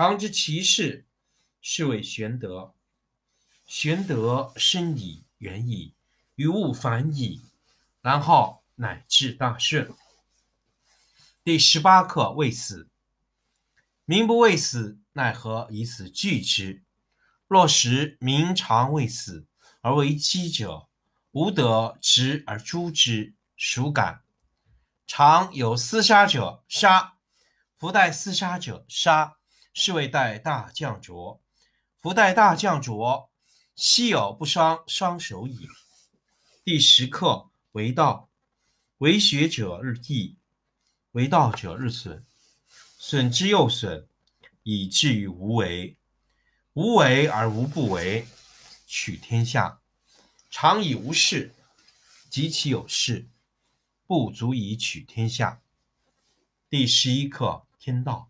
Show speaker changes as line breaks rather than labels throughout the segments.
常知其事，是谓玄德。玄德深矣，远矣，于物反矣，然后。乃至大顺。第十八课：未死。民不畏死，奈何以死惧之？若使民常畏死而为饥者，吾德执而诛之，孰敢？常有厮杀者，杀；夫待厮杀者，杀。是谓待大将浊。夫待大将浊，昔有不伤伤手矣。第十课：为道。为学者日益，为道者日损，损之又损，以至于无为。无为而无不为，取天下常以无事，及其有事，不足以取天下。第十一课天道，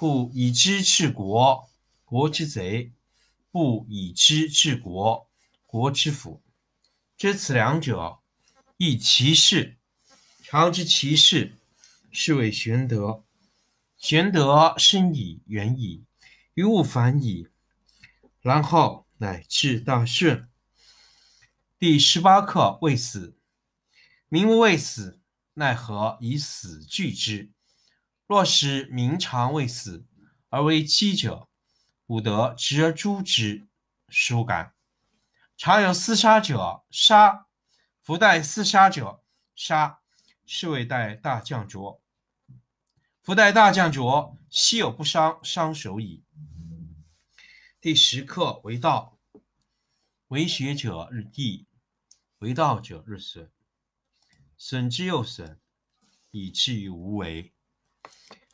故以知治国，国之贼；不以知治国，国之福。知此两者，亦其事。常知其事，是谓玄德。玄德深矣，远矣，于物反矣，然后乃至大顺。第十八课：未死。民无畏死，奈何以死惧之？若使民常畏死而为饥者，吾得执而诛之，孰敢？常有厮杀者，杀；夫待厮杀者，杀。是谓待大将浊。夫待大将浊，昔有不伤伤手矣。第十课为道，为学者日益，为道者日损，损之又损，以至于无为。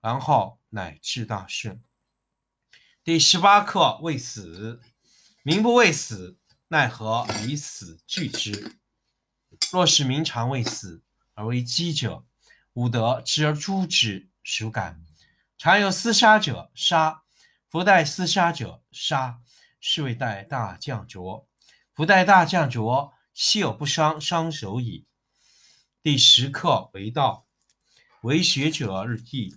然后乃至大顺。第十八课：未死。民不畏死，奈何以死惧之？若是民常畏死而为饥者，吾得执而诛之，孰敢？常有厮杀者，杀；夫待厮杀者，杀。是谓待大将浊。夫待大将浊，昔有不伤伤手矣。第十课为道，为学者日益，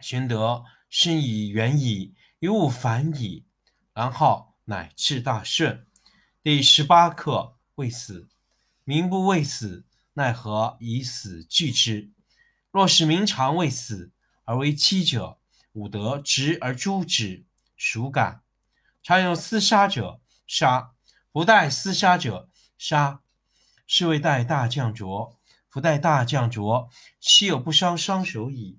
玄德深以远矣，于物反矣，然后乃至大顺。第十八课：未死。民不畏死，奈何以死惧之？若是民常畏死而为欺者，吾得执而诛之，孰敢？常有厮杀者，杀；不待厮杀者，杀。是谓待大将浊。夫待大将浊，岂有不伤双手矣？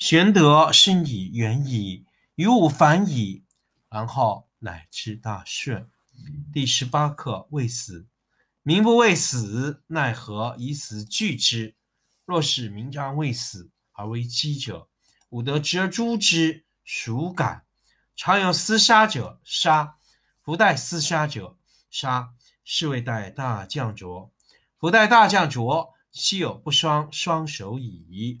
玄德生以远矣，于物反矣，然后乃至大顺。第十八课：未死。民不畏死，奈何以死惧之？若是民常畏死而为欺者，吾得执而诛之，孰敢？常有厮杀者，杀；不待厮杀者，杀。是谓待大将浊。不待大将浊，岂有不伤双手矣？